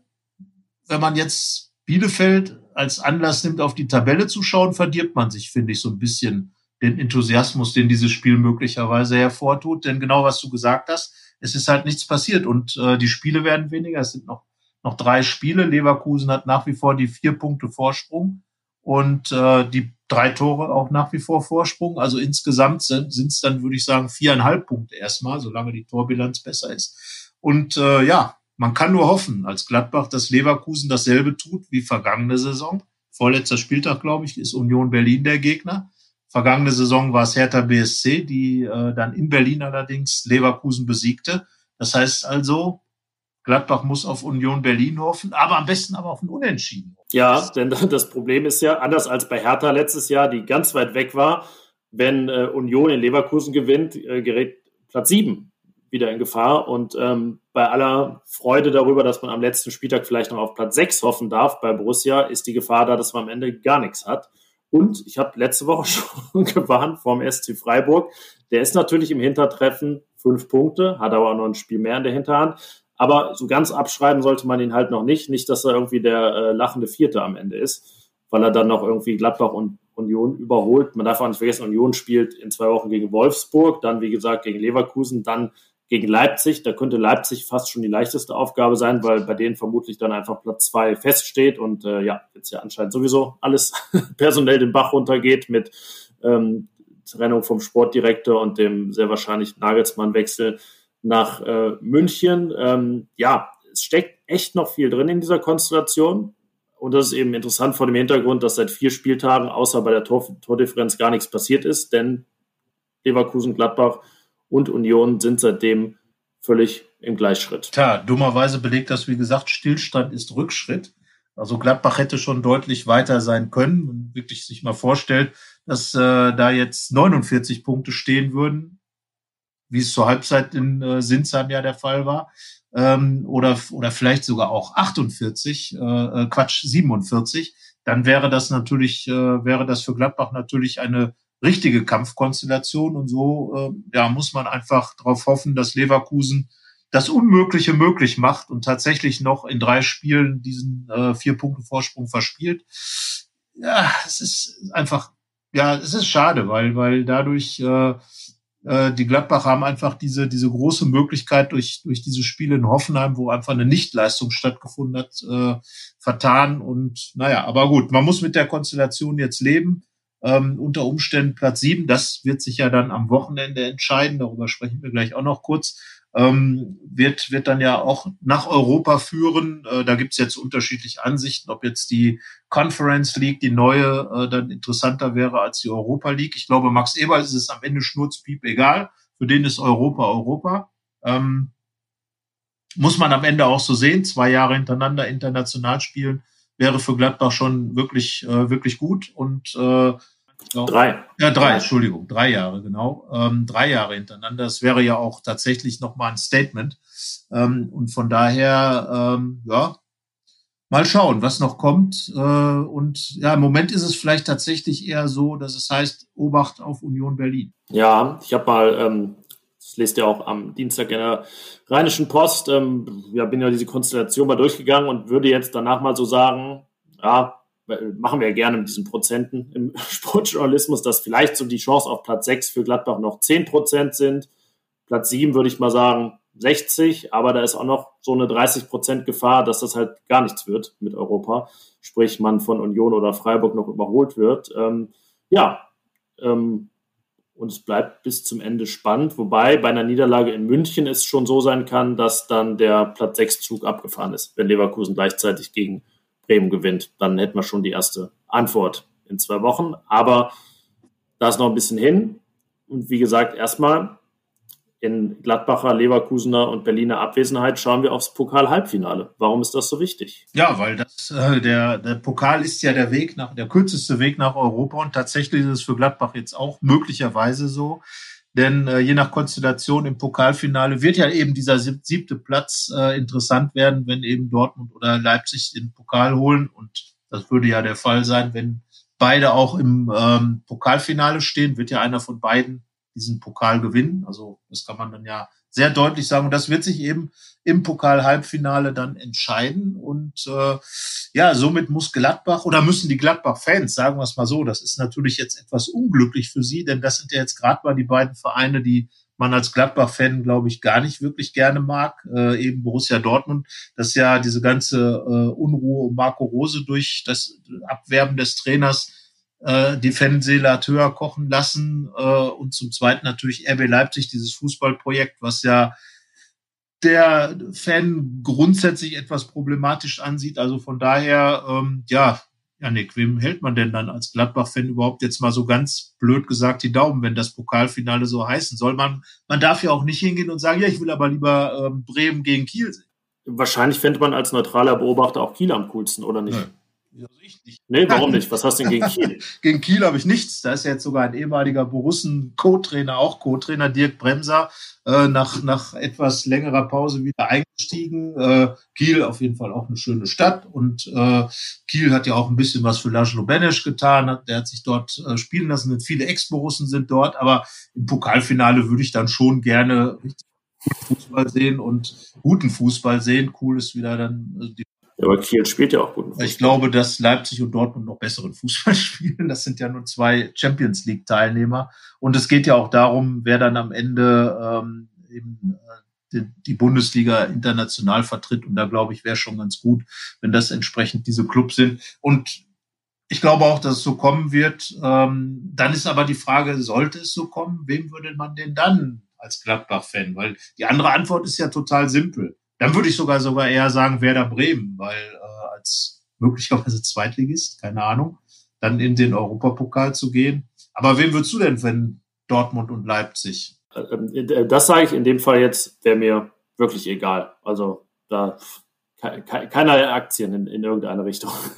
wenn man jetzt Bielefeld als Anlass nimmt, auf die Tabelle zu schauen, verdirbt man sich, finde ich, so ein bisschen den Enthusiasmus, den dieses Spiel möglicherweise hervortut. Denn genau was du gesagt hast, es ist halt nichts passiert und äh, die Spiele werden weniger. Es sind noch noch drei Spiele. Leverkusen hat nach wie vor die vier Punkte Vorsprung und äh, die drei Tore auch nach wie vor Vorsprung. Also insgesamt sind es dann, würde ich sagen, viereinhalb Punkte erstmal, solange die Torbilanz besser ist. Und äh, ja, man kann nur hoffen als Gladbach, dass Leverkusen dasselbe tut wie vergangene Saison. Vorletzter Spieltag, glaube ich, ist Union Berlin der Gegner. Vergangene Saison war es Hertha BSC, die äh, dann in Berlin allerdings Leverkusen besiegte. Das heißt also, Gladbach muss auf Union Berlin hoffen, aber am besten aber auf ein Unentschieden. Ja, denn das Problem ist ja, anders als bei Hertha letztes Jahr, die ganz weit weg war, wenn äh, Union in Leverkusen gewinnt, äh, gerät Platz sieben wieder in Gefahr. Und ähm, bei aller Freude darüber, dass man am letzten Spieltag vielleicht noch auf Platz sechs hoffen darf, bei Borussia ist die Gefahr da, dass man am Ende gar nichts hat. Und ich habe letzte Woche schon gewarnt vom SC Freiburg. Der ist natürlich im Hintertreffen fünf Punkte, hat aber auch noch ein Spiel mehr in der Hinterhand. Aber so ganz abschreiben sollte man ihn halt noch nicht. Nicht, dass er irgendwie der äh, lachende Vierte am Ende ist, weil er dann noch irgendwie Gladbach und Union überholt. Man darf auch nicht vergessen, Union spielt in zwei Wochen gegen Wolfsburg, dann wie gesagt gegen Leverkusen, dann gegen Leipzig. Da könnte Leipzig fast schon die leichteste Aufgabe sein, weil bei denen vermutlich dann einfach Platz zwei feststeht und äh, ja, jetzt ja anscheinend sowieso alles personell den Bach runtergeht mit ähm, Trennung vom Sportdirektor und dem sehr wahrscheinlich Nagelsmann-Wechsel nach äh, München. Ähm, ja, es steckt echt noch viel drin in dieser Konstellation. Und das ist eben interessant vor dem Hintergrund, dass seit vier Spieltagen außer bei der Tor Tordifferenz gar nichts passiert ist, denn Leverkusen, Gladbach und Union sind seitdem völlig im Gleichschritt. Tja, dummerweise belegt das, wie gesagt, Stillstand ist Rückschritt. Also Gladbach hätte schon deutlich weiter sein können. Wenn man wirklich sich mal vorstellt, dass äh, da jetzt 49 Punkte stehen würden, wie es zur Halbzeit in äh, Sinsheim ja der Fall war, ähm, oder, oder vielleicht sogar auch 48, äh, äh, Quatsch, 47, dann wäre das natürlich, äh, wäre das für Gladbach natürlich eine richtige Kampfkonstellation. Und so äh, ja, muss man einfach darauf hoffen, dass Leverkusen das Unmögliche möglich macht und tatsächlich noch in drei Spielen diesen äh, vier Punkte Vorsprung verspielt. Ja, es ist einfach, ja, es ist schade, weil, weil dadurch äh, äh, die Gladbach haben einfach diese, diese große Möglichkeit durch, durch diese Spiele in Hoffenheim, wo einfach eine Nichtleistung stattgefunden hat, äh, vertan. Und naja, aber gut, man muss mit der Konstellation jetzt leben ähm, unter Umständen Platz sieben. Das wird sich ja dann am Wochenende entscheiden. Darüber sprechen wir gleich auch noch kurz. Ähm, wird, wird dann ja auch nach Europa führen. Äh, da gibt's jetzt unterschiedliche Ansichten, ob jetzt die Conference League, die neue, äh, dann interessanter wäre als die Europa League. Ich glaube, Max Eberl ist es am Ende schnurzpiep egal. Für den ist Europa Europa. Ähm, muss man am Ende auch so sehen. Zwei Jahre hintereinander international spielen wäre für Gladbach schon wirklich, äh, wirklich gut. Und äh, Drei. Ja, drei, Entschuldigung, drei Jahre, genau. Ähm, drei Jahre hintereinander. Das wäre ja auch tatsächlich nochmal ein Statement. Ähm, und von daher, ähm, ja, mal schauen, was noch kommt. Äh, und ja, im Moment ist es vielleicht tatsächlich eher so, dass es heißt, Obacht auf Union Berlin. Ja, ich habe mal, ähm, das lest ihr auch am Dienstag in der Rheinischen Post, ähm, ja, bin ja diese Konstellation mal durchgegangen und würde jetzt danach mal so sagen, ja, machen wir ja gerne mit diesen Prozenten im Sportjournalismus, dass vielleicht so die Chance auf Platz 6 für Gladbach noch 10 Prozent sind. Platz 7 würde ich mal sagen 60, aber da ist auch noch so eine 30 Prozent Gefahr, dass das halt gar nichts wird mit Europa. Sprich, man von Union oder Freiburg noch überholt wird. Ähm, ja, ähm, und es bleibt bis zum Ende spannend, wobei bei einer Niederlage in München es schon so sein kann, dass dann der Platz 6 Zug abgefahren ist, wenn Leverkusen gleichzeitig gegen Bremen gewinnt. Dann hätten wir schon die erste Antwort in zwei Wochen. Aber da ist noch ein bisschen hin. Und wie gesagt, erstmal in Gladbacher, Leverkusener und Berliner Abwesenheit schauen wir aufs Pokal-Halbfinale. Warum ist das so wichtig? Ja, weil das, äh, der, der Pokal ist ja der Weg nach, der kürzeste Weg nach Europa und tatsächlich ist es für Gladbach jetzt auch möglicherweise so. Denn äh, je nach Konstellation im Pokalfinale wird ja eben dieser siebte Platz äh, interessant werden, wenn eben Dortmund oder Leipzig den Pokal holen. Und das würde ja der Fall sein, wenn beide auch im ähm, Pokalfinale stehen, wird ja einer von beiden diesen Pokal gewinnen. Also das kann man dann ja sehr deutlich sagen. Und das wird sich eben im Pokal-Halbfinale dann entscheiden. Und äh, ja, somit muss Gladbach oder müssen die Gladbach-Fans, sagen wir es mal so, das ist natürlich jetzt etwas unglücklich für sie, denn das sind ja jetzt gerade mal die beiden Vereine, die man als Gladbach-Fan, glaube ich, gar nicht wirklich gerne mag, äh, eben Borussia Dortmund, dass ja diese ganze äh, Unruhe um Marco Rose durch das Abwerben des Trainers äh, die höher kochen lassen äh, und zum Zweiten natürlich RB Leipzig, dieses Fußballprojekt, was ja der Fan grundsätzlich etwas problematisch ansieht. Also von daher, ähm, ja, Janik, wem hält man denn dann als Gladbach-Fan überhaupt jetzt mal so ganz blöd gesagt die Daumen, wenn das Pokalfinale so heißen soll? Man, man darf ja auch nicht hingehen und sagen, ja, ich will aber lieber ähm, Bremen gegen Kiel sehen. Wahrscheinlich fände man als neutraler Beobachter auch Kiel am coolsten, oder nicht? Nein. Also ich nicht. Nee, warum nicht? Was hast du denn gegen Kiel? gegen Kiel habe ich nichts. Da ist ja jetzt sogar ein ehemaliger Borussen-Co-Trainer, auch Co-Trainer Dirk Bremser, äh, nach, nach etwas längerer Pause wieder eingestiegen. Äh, Kiel auf jeden Fall auch eine schöne Stadt und äh, Kiel hat ja auch ein bisschen was für Laszlo Benesch getan. Der hat sich dort äh, spielen lassen. Viele Ex-Borussen sind dort, aber im Pokalfinale würde ich dann schon gerne richtig Fußball sehen und guten Fußball sehen. Cool ist wieder dann äh, die aber Kiel spielt ja auch gut. Ich glaube, dass Leipzig und Dortmund noch besseren Fußball spielen. Das sind ja nur zwei Champions League Teilnehmer. Und es geht ja auch darum, wer dann am Ende ähm, eben äh, die, die Bundesliga international vertritt. Und da glaube ich, wäre schon ganz gut, wenn das entsprechend diese Clubs sind. Und ich glaube auch, dass es so kommen wird. Ähm, dann ist aber die Frage, sollte es so kommen, wem würde man denn dann als Gladbach-Fan? Weil die andere Antwort ist ja total simpel. Dann würde ich sogar sogar eher sagen Werder Bremen, weil äh, als möglicherweise Zweitligist, keine Ahnung, dann in den Europapokal zu gehen. Aber wen würdest du denn, wenn Dortmund und Leipzig? Äh, das sage ich in dem Fall jetzt, wäre mir wirklich egal. Also da keine Aktien in, in irgendeine Richtung.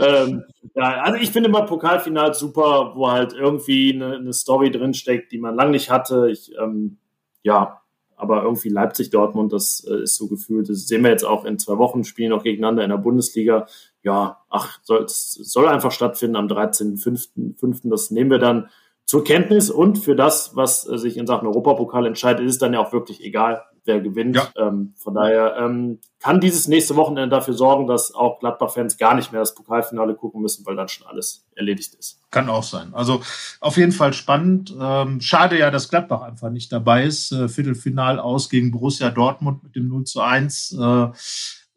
ähm, ja, also ich finde mal Pokalfinal super, wo halt irgendwie eine, eine Story drinsteckt, die man lange nicht hatte. Ich, ähm, ja, aber irgendwie Leipzig-Dortmund, das äh, ist so gefühlt, das sehen wir jetzt auch in zwei Wochen, spielen noch gegeneinander in der Bundesliga. Ja, ach, soll, soll einfach stattfinden am 13.05. Das nehmen wir dann zur Kenntnis und für das, was äh, sich in Sachen Europapokal entscheidet, ist es dann ja auch wirklich egal, wer gewinnt. Ja. Ähm, von daher ähm, kann dieses nächste Wochenende dafür sorgen, dass auch Gladbach-Fans gar nicht mehr das Pokalfinale gucken müssen, weil dann schon alles erledigt ist. Kann auch sein. Also auf jeden Fall spannend. Ähm, schade ja, dass Gladbach einfach nicht dabei ist. Äh, Viertelfinal aus gegen Borussia Dortmund mit dem 0 zu 1. Äh,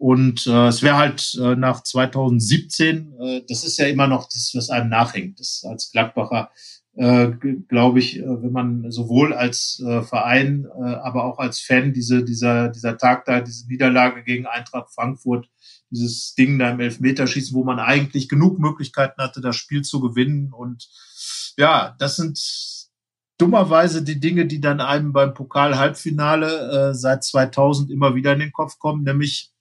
und äh, es wäre halt äh, nach 2017, äh, das ist ja immer noch das, was einem nachhängt, das als Gladbacher äh, glaube ich, äh, wenn man sowohl als äh, Verein, äh, aber auch als Fan diese, dieser, dieser Tag da, diese Niederlage gegen Eintracht Frankfurt, dieses Ding da im Elfmeterschießen, wo man eigentlich genug Möglichkeiten hatte, das Spiel zu gewinnen. Und ja, das sind dummerweise die Dinge, die dann einem beim Pokal-Halbfinale äh, seit 2000 immer wieder in den Kopf kommen, nämlich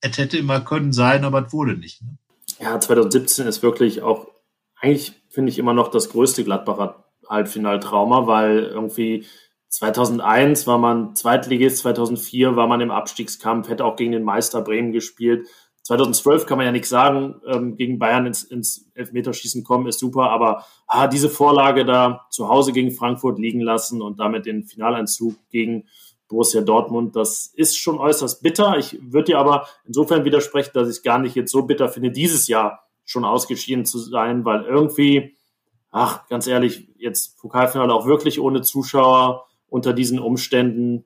es hätte immer können sein, aber es wurde nicht. Ne? Ja, 2017 ist wirklich auch eigentlich finde ich immer noch das größte Gladbacher Halbfinaltrauma, weil irgendwie 2001 war man Zweitligist, 2004 war man im Abstiegskampf, hätte auch gegen den Meister Bremen gespielt. 2012 kann man ja nichts sagen, ähm, gegen Bayern ins, ins Elfmeterschießen kommen, ist super, aber ah, diese Vorlage da zu Hause gegen Frankfurt liegen lassen und damit den Finaleinzug gegen Borussia Dortmund, das ist schon äußerst bitter. Ich würde dir aber insofern widersprechen, dass ich es gar nicht jetzt so bitter finde, dieses Jahr schon ausgeschieden zu sein, weil irgendwie, ach, ganz ehrlich, jetzt Pokalfinale auch wirklich ohne Zuschauer unter diesen Umständen,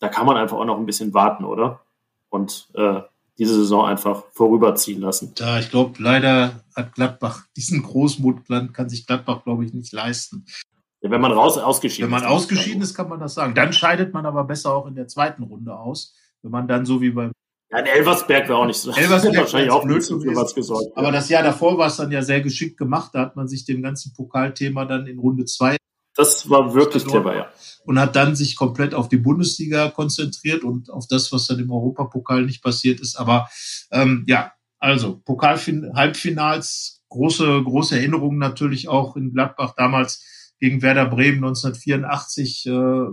da kann man einfach auch noch ein bisschen warten, oder? Und äh, diese Saison einfach vorüberziehen lassen. Ja, ich glaube, leider hat Gladbach diesen Großmut, kann sich Gladbach, glaube ich, nicht leisten. Ja, wenn man raus ausgeschieden ist. Wenn man ausgeschieden ist, kann man das sagen. Dann scheidet man aber besser auch in der zweiten Runde aus. Wenn man dann so wie beim ja, in Elversberg wäre auch nicht so. Elversberg wahrscheinlich auch blöd für was gesorgt. Aber das Jahr davor war es dann ja sehr geschickt gemacht. Da hat man sich dem ganzen Pokalthema dann in Runde zwei. Das war wirklich clever, ja. Und hat dann sich komplett auf die Bundesliga konzentriert und auf das, was dann im Europapokal nicht passiert ist. Aber ähm, ja, also Pokal-Halbfinals, große, große Erinnerungen natürlich auch in Gladbach damals gegen Werder Bremen 1984. Äh,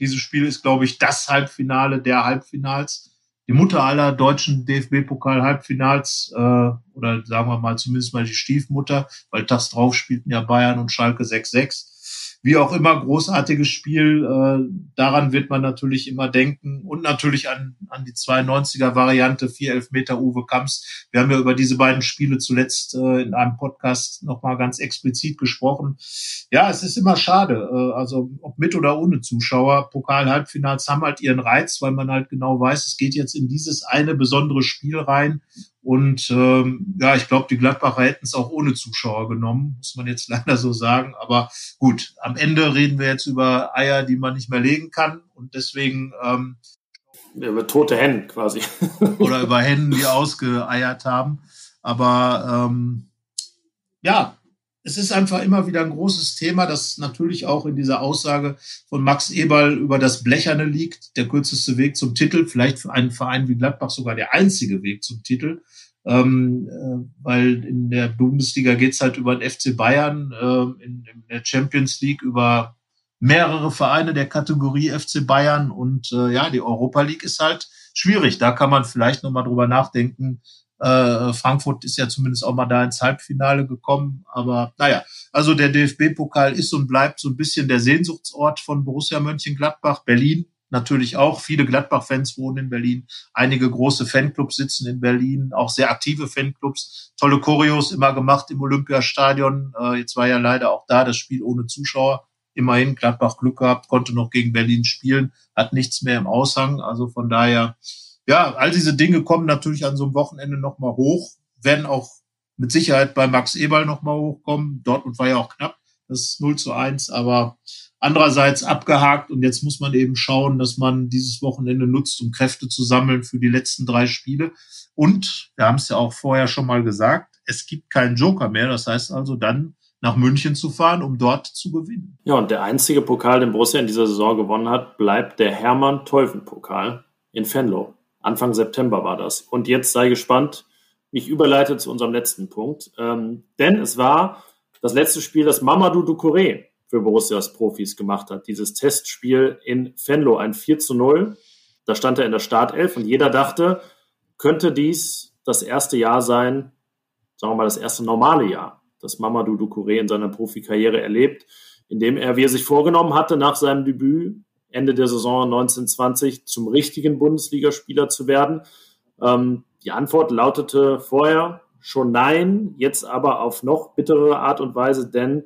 dieses Spiel ist, glaube ich, das Halbfinale der Halbfinals die Mutter aller deutschen DFB-Pokal-Halbfinals äh, oder sagen wir mal zumindest mal die Stiefmutter, weil das drauf spielten ja Bayern und Schalke 6-6. Wie auch immer, großartiges Spiel. Äh, daran wird man natürlich immer denken. Und natürlich an, an die 92er-Variante, vier Elfmeter Uwe Kamps. Wir haben ja über diese beiden Spiele zuletzt äh, in einem Podcast nochmal ganz explizit gesprochen. Ja, es ist immer schade. Äh, also ob mit oder ohne Zuschauer. Pokal-Halbfinals haben halt ihren Reiz, weil man halt genau weiß, es geht jetzt in dieses eine besondere Spiel rein. Und ähm, ja, ich glaube, die Gladbacher hätten es auch ohne Zuschauer genommen, muss man jetzt leider so sagen. Aber gut, am Ende reden wir jetzt über Eier, die man nicht mehr legen kann. Und deswegen. Ähm, über tote Hennen quasi. oder über Hennen, die ausgeeiert haben. Aber ähm, ja, es ist einfach immer wieder ein großes Thema, das natürlich auch in dieser Aussage von Max Eberl über das Blecherne liegt. Der kürzeste Weg zum Titel, vielleicht für einen Verein wie Gladbach sogar der einzige Weg zum Titel. Ähm, äh, weil in der Bundesliga geht's halt über den FC Bayern, äh, in, in, der Champions League über mehrere Vereine der Kategorie FC Bayern und äh, ja, die Europa League ist halt schwierig. Da kann man vielleicht nochmal drüber nachdenken, äh, Frankfurt ist ja zumindest auch mal da ins Halbfinale gekommen. Aber naja, also der DFB-Pokal ist und bleibt so ein bisschen der Sehnsuchtsort von Borussia Mönchengladbach. Berlin natürlich auch. Viele Gladbach-Fans wohnen in Berlin. Einige große Fanclubs sitzen in Berlin, auch sehr aktive Fanclubs. Tolle Choreos immer gemacht im Olympiastadion. Äh, jetzt war ja leider auch da das Spiel ohne Zuschauer. Immerhin Gladbach Glück gehabt, konnte noch gegen Berlin spielen, hat nichts mehr im Aushang. Also von daher ja, all diese Dinge kommen natürlich an so einem Wochenende nochmal hoch, werden auch mit Sicherheit bei Max Eberl nochmal hochkommen. Dortmund war ja auch knapp, das ist 0 zu 1, aber andererseits abgehakt und jetzt muss man eben schauen, dass man dieses Wochenende nutzt, um Kräfte zu sammeln für die letzten drei Spiele. Und wir haben es ja auch vorher schon mal gesagt, es gibt keinen Joker mehr. Das heißt also dann nach München zu fahren, um dort zu gewinnen. Ja, und der einzige Pokal, den Borussia in dieser Saison gewonnen hat, bleibt der Hermann-Teufel-Pokal in Venlo. Anfang September war das. Und jetzt sei gespannt, mich überleite zu unserem letzten Punkt. Ähm, denn es war das letzte Spiel, das Mamadou Ducouré für Borussias Profis gemacht hat. Dieses Testspiel in Venlo, ein 4 zu 0. Da stand er in der Startelf und jeder dachte, könnte dies das erste Jahr sein, sagen wir mal das erste normale Jahr, das Mamadou Ducouré in seiner Profikarriere erlebt, in dem er, wie er sich vorgenommen hatte, nach seinem Debüt Ende der Saison 1920 zum richtigen Bundesligaspieler zu werden? Ähm, die Antwort lautete vorher schon nein, jetzt aber auf noch bittere Art und Weise, denn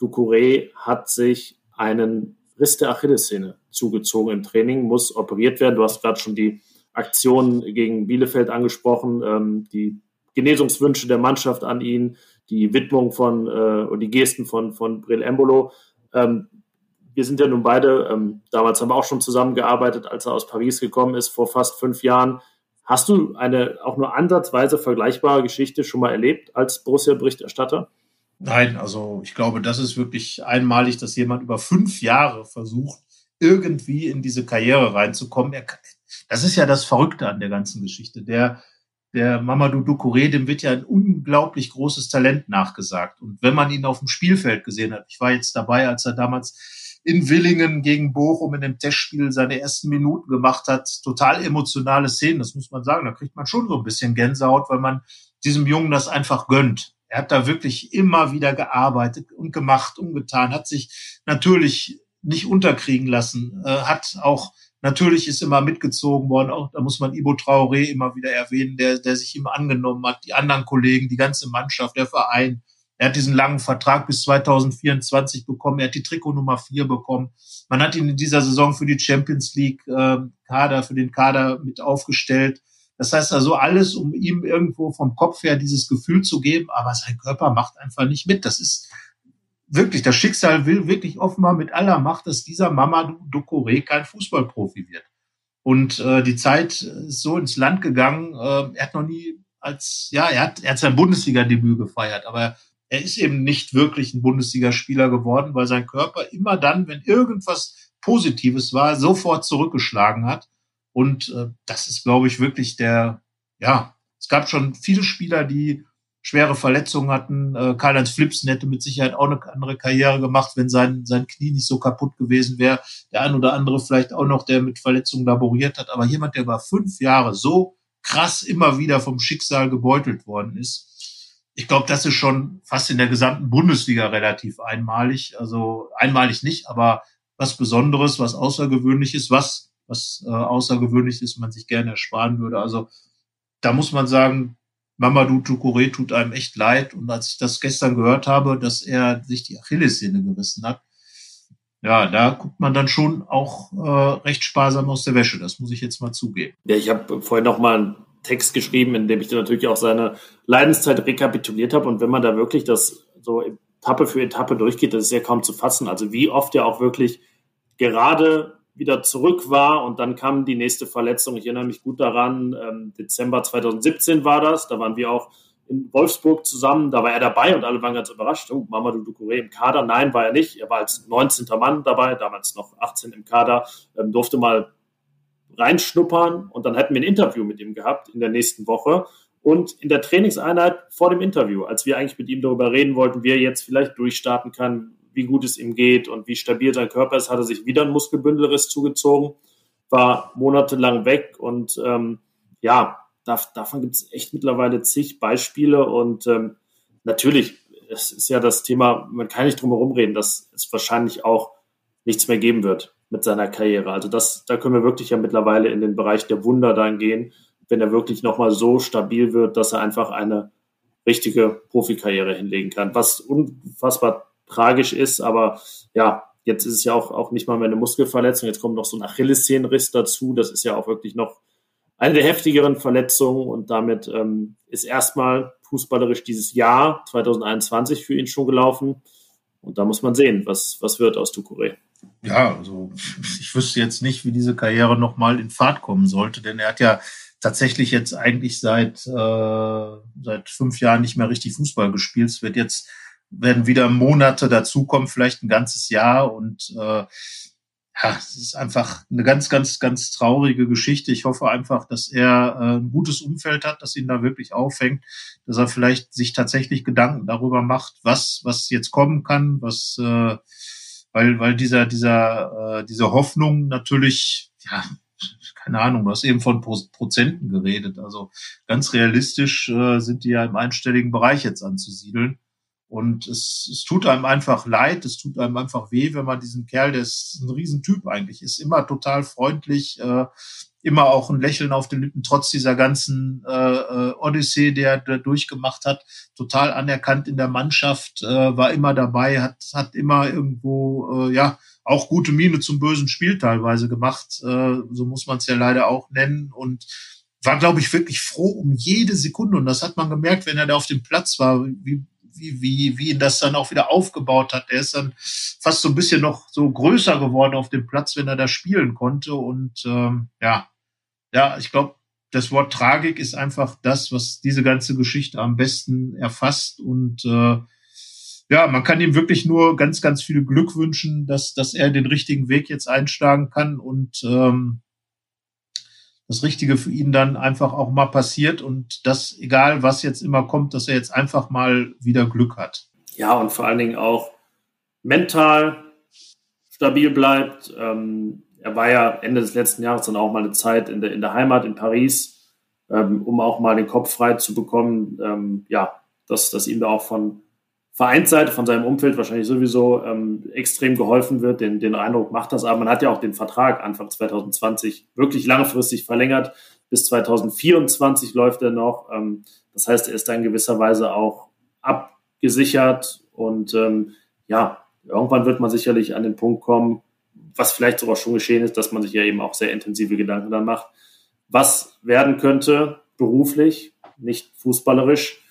Ducouré hat sich einen Riss der Achillessehne zugezogen im Training, muss operiert werden. Du hast gerade schon die Aktion gegen Bielefeld angesprochen, ähm, die Genesungswünsche der Mannschaft an ihn, die Widmung von äh, und die Gesten von, von Brill Embolo. Ähm, wir sind ja nun beide, ähm, damals haben wir auch schon zusammengearbeitet, als er aus Paris gekommen ist, vor fast fünf Jahren. Hast du eine auch nur ansatzweise vergleichbare Geschichte schon mal erlebt als Borussia-Berichterstatter? Nein, also ich glaube, das ist wirklich einmalig, dass jemand über fünf Jahre versucht, irgendwie in diese Karriere reinzukommen. Er, das ist ja das Verrückte an der ganzen Geschichte. Der, der Mamadou Ducouré, dem wird ja ein unglaublich großes Talent nachgesagt. Und wenn man ihn auf dem Spielfeld gesehen hat, ich war jetzt dabei, als er damals in Willingen gegen Bochum in dem Testspiel seine ersten Minuten gemacht hat. Total emotionale Szenen, das muss man sagen. Da kriegt man schon so ein bisschen Gänsehaut, weil man diesem Jungen das einfach gönnt. Er hat da wirklich immer wieder gearbeitet und gemacht und getan, hat sich natürlich nicht unterkriegen lassen, äh, hat auch natürlich ist immer mitgezogen worden. Auch da muss man Ibo Traoré immer wieder erwähnen, der, der sich immer angenommen hat, die anderen Kollegen, die ganze Mannschaft, der Verein. Er hat diesen langen Vertrag bis 2024 bekommen. Er hat die Trikot Nummer 4 bekommen. Man hat ihn in dieser Saison für die Champions League äh, Kader, für den Kader mit aufgestellt. Das heißt also alles, um ihm irgendwo vom Kopf her dieses Gefühl zu geben, aber sein Körper macht einfach nicht mit. Das ist wirklich, das Schicksal will wirklich offenbar mit aller Macht, dass dieser Mama Ducouré kein Fußballprofi wird. Und äh, die Zeit ist so ins Land gegangen. Äh, er hat noch nie als, ja, er hat, er hat sein Bundesliga-Debüt gefeiert, aber er ist eben nicht wirklich ein Bundesligaspieler geworden, weil sein Körper immer dann, wenn irgendwas Positives war, sofort zurückgeschlagen hat. Und äh, das ist, glaube ich, wirklich der, ja, es gab schon viele Spieler, die schwere Verletzungen hatten. Äh, Karl-Heinz Flipsen hätte mit Sicherheit auch eine andere Karriere gemacht, wenn sein, sein Knie nicht so kaputt gewesen wäre. Der ein oder andere vielleicht auch noch, der mit Verletzungen laboriert hat. Aber jemand, der über fünf Jahre so krass immer wieder vom Schicksal gebeutelt worden ist, ich glaube, das ist schon fast in der gesamten Bundesliga relativ einmalig. Also einmalig nicht, aber was Besonderes, was Außergewöhnliches, was was äh, außergewöhnlich ist, man sich gerne ersparen würde. Also da muss man sagen, Mamadou Touré tut einem echt leid. Und als ich das gestern gehört habe, dass er sich die Achillessehne gerissen hat, ja, da guckt man dann schon auch äh, recht sparsam aus der Wäsche. Das muss ich jetzt mal zugeben. Ja, ich habe vorhin noch mal Text geschrieben, in dem ich dann natürlich auch seine Leidenszeit rekapituliert habe. Und wenn man da wirklich das so Etappe für Etappe durchgeht, das ist ja kaum zu fassen. Also wie oft er auch wirklich gerade wieder zurück war und dann kam die nächste Verletzung. Ich erinnere mich gut daran, ähm, Dezember 2017 war das, da waren wir auch in Wolfsburg zusammen, da war er dabei und alle waren ganz überrascht. Oh, Mamadou Ducouré im Kader? Nein, war er nicht. Er war als 19. Mann dabei, damals noch 18 im Kader, ähm, durfte mal reinschnuppern und dann hätten wir ein Interview mit ihm gehabt in der nächsten Woche. Und in der Trainingseinheit vor dem Interview, als wir eigentlich mit ihm darüber reden wollten, wie er jetzt vielleicht durchstarten kann, wie gut es ihm geht und wie stabil sein Körper ist, hat er sich wieder ein Muskelbündelriss zugezogen, war monatelang weg und ähm, ja, davon gibt es echt mittlerweile zig Beispiele und ähm, natürlich, es ist ja das Thema, man kann nicht drum herum reden, dass es wahrscheinlich auch nichts mehr geben wird mit seiner Karriere. Also das, da können wir wirklich ja mittlerweile in den Bereich der Wunder dann gehen, wenn er wirklich nochmal so stabil wird, dass er einfach eine richtige Profikarriere hinlegen kann. Was unfassbar tragisch ist, aber ja, jetzt ist es ja auch, auch nicht mal mehr eine Muskelverletzung, jetzt kommt noch so ein Achillessehnenriss dazu, das ist ja auch wirklich noch eine der heftigeren Verletzungen und damit ähm, ist erstmal fußballerisch dieses Jahr 2021 für ihn schon gelaufen und da muss man sehen, was, was wird aus Ducouré. Ja, also ich wüsste jetzt nicht, wie diese Karriere nochmal in Fahrt kommen sollte, denn er hat ja tatsächlich jetzt eigentlich seit, äh, seit fünf Jahren nicht mehr richtig Fußball gespielt. Es wird jetzt werden wieder Monate dazukommen, vielleicht ein ganzes Jahr und äh, ja, es ist einfach eine ganz, ganz, ganz traurige Geschichte. Ich hoffe einfach, dass er äh, ein gutes Umfeld hat, dass ihn da wirklich auffängt, dass er vielleicht sich tatsächlich Gedanken darüber macht, was, was jetzt kommen kann, was, äh, weil, weil dieser, dieser, äh, diese Hoffnung natürlich, ja, keine Ahnung, du hast eben von Prozenten geredet. Also ganz realistisch äh, sind die ja im einstelligen Bereich jetzt anzusiedeln. Und es, es tut einem einfach leid, es tut einem einfach weh, wenn man diesen Kerl, der ist ein Riesentyp eigentlich, ist immer total freundlich, äh, immer auch ein Lächeln auf den Lippen, trotz dieser ganzen äh, äh, Odyssee, der er durchgemacht hat, total anerkannt in der Mannschaft, äh, war immer dabei, hat, hat immer irgendwo, äh, ja, auch gute Miene zum bösen Spiel teilweise gemacht, äh, so muss man es ja leider auch nennen und war, glaube ich, wirklich froh um jede Sekunde. Und das hat man gemerkt, wenn er da auf dem Platz war, wie, wie, wie, wie ihn das dann auch wieder aufgebaut hat. Er ist dann fast so ein bisschen noch so größer geworden auf dem Platz, wenn er da spielen konnte. Und ähm, ja, ja, ich glaube, das Wort Tragik ist einfach das, was diese ganze Geschichte am besten erfasst. Und äh, ja, man kann ihm wirklich nur ganz, ganz viel Glück wünschen, dass, dass er den richtigen Weg jetzt einschlagen kann und ähm, das Richtige für ihn dann einfach auch mal passiert und das, egal was jetzt immer kommt, dass er jetzt einfach mal wieder Glück hat. Ja, und vor allen Dingen auch mental stabil bleibt. Ähm, er war ja Ende des letzten Jahres dann auch mal eine Zeit in der, in der Heimat in Paris, ähm, um auch mal den Kopf frei zu bekommen. Ähm, ja, dass, dass ihm da auch von Vereinsseite, von seinem Umfeld wahrscheinlich sowieso ähm, extrem geholfen wird. Den, den Eindruck macht das. Aber man hat ja auch den Vertrag Anfang 2020 wirklich langfristig verlängert. Bis 2024 läuft er noch. Ähm, das heißt, er ist da in gewisser Weise auch abgesichert. Und ähm, ja, irgendwann wird man sicherlich an den Punkt kommen, was vielleicht sogar schon geschehen ist, dass man sich ja eben auch sehr intensive Gedanken dann macht, was werden könnte beruflich, nicht fußballerisch.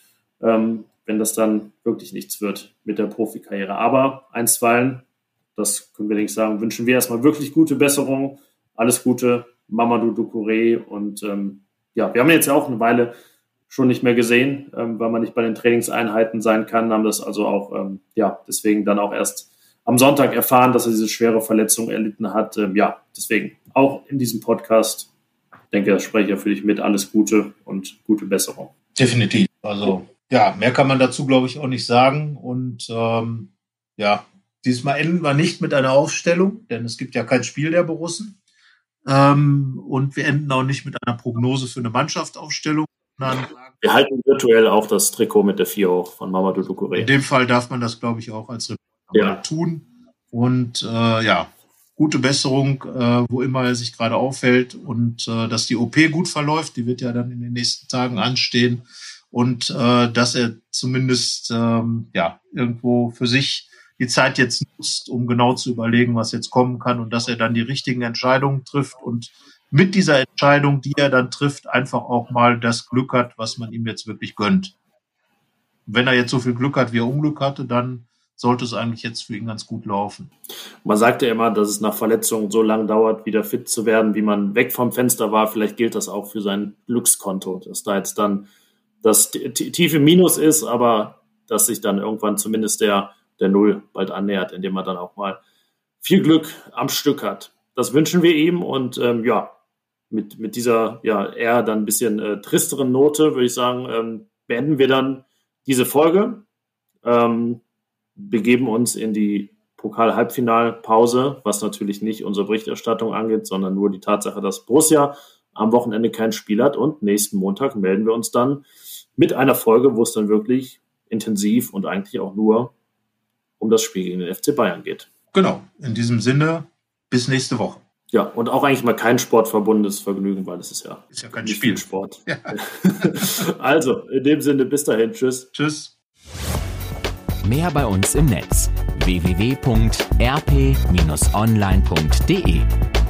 Ähm, wenn das dann wirklich nichts wird mit der Profikarriere. Aber einstweilen, das können wir nicht sagen, wünschen wir erstmal wirklich gute Besserung. Alles Gute, Mamadou Ducouré. Und ähm, ja, wir haben jetzt ja auch eine Weile schon nicht mehr gesehen, ähm, weil man nicht bei den Trainingseinheiten sein kann, haben das also auch, ähm, ja, deswegen dann auch erst am Sonntag erfahren, dass er diese schwere Verletzung erlitten hat. Ähm, ja, deswegen auch in diesem Podcast, denke, das spreche ich ja für dich mit, alles Gute und gute Besserung. Definitiv. Also ja, mehr kann man dazu, glaube ich, auch nicht sagen. Und ähm, ja, diesmal enden wir nicht mit einer Aufstellung, denn es gibt ja kein Spiel der Borussen. Ähm, und wir enden auch nicht mit einer Prognose für eine Mannschaftsaufstellung, Wir halten virtuell auch das Trikot mit der 4 hoch von Mamadou Ducouré. In dem Fall darf man das, glaube ich, auch als Reporter ja. tun. Und äh, ja, gute Besserung, äh, wo immer er sich gerade aufhält und äh, dass die OP gut verläuft, die wird ja dann in den nächsten Tagen anstehen und äh, dass er zumindest ähm, ja irgendwo für sich die Zeit jetzt nutzt, um genau zu überlegen, was jetzt kommen kann und dass er dann die richtigen Entscheidungen trifft und mit dieser Entscheidung, die er dann trifft, einfach auch mal das Glück hat, was man ihm jetzt wirklich gönnt. Wenn er jetzt so viel Glück hat, wie er Unglück hatte, dann sollte es eigentlich jetzt für ihn ganz gut laufen. Man sagt ja immer, dass es nach Verletzungen so lange dauert, wieder fit zu werden, wie man weg vom Fenster war. Vielleicht gilt das auch für sein Glückskonto, dass da jetzt dann das tiefe Minus ist, aber dass sich dann irgendwann zumindest der, der Null bald annähert, indem man dann auch mal viel Glück am Stück hat. Das wünschen wir ihm und ähm, ja, mit, mit dieser ja eher dann ein bisschen äh, tristeren Note würde ich sagen, ähm, beenden wir dann diese Folge. Ähm, begeben uns in die Pokal-Halbfinalpause, was natürlich nicht unsere Berichterstattung angeht, sondern nur die Tatsache, dass Borussia am Wochenende kein Spiel hat und nächsten Montag melden wir uns dann mit einer Folge, wo es dann wirklich intensiv und eigentlich auch nur um das Spiel gegen den FC Bayern geht. Genau, in diesem Sinne, bis nächste Woche. Ja, und auch eigentlich mal kein sportverbundenes Vergnügen, weil es ist ja, ist ja kein Spielsport. Ja. also, in dem Sinne, bis dahin, tschüss. Tschüss. Mehr bei uns im Netz www.rp-online.de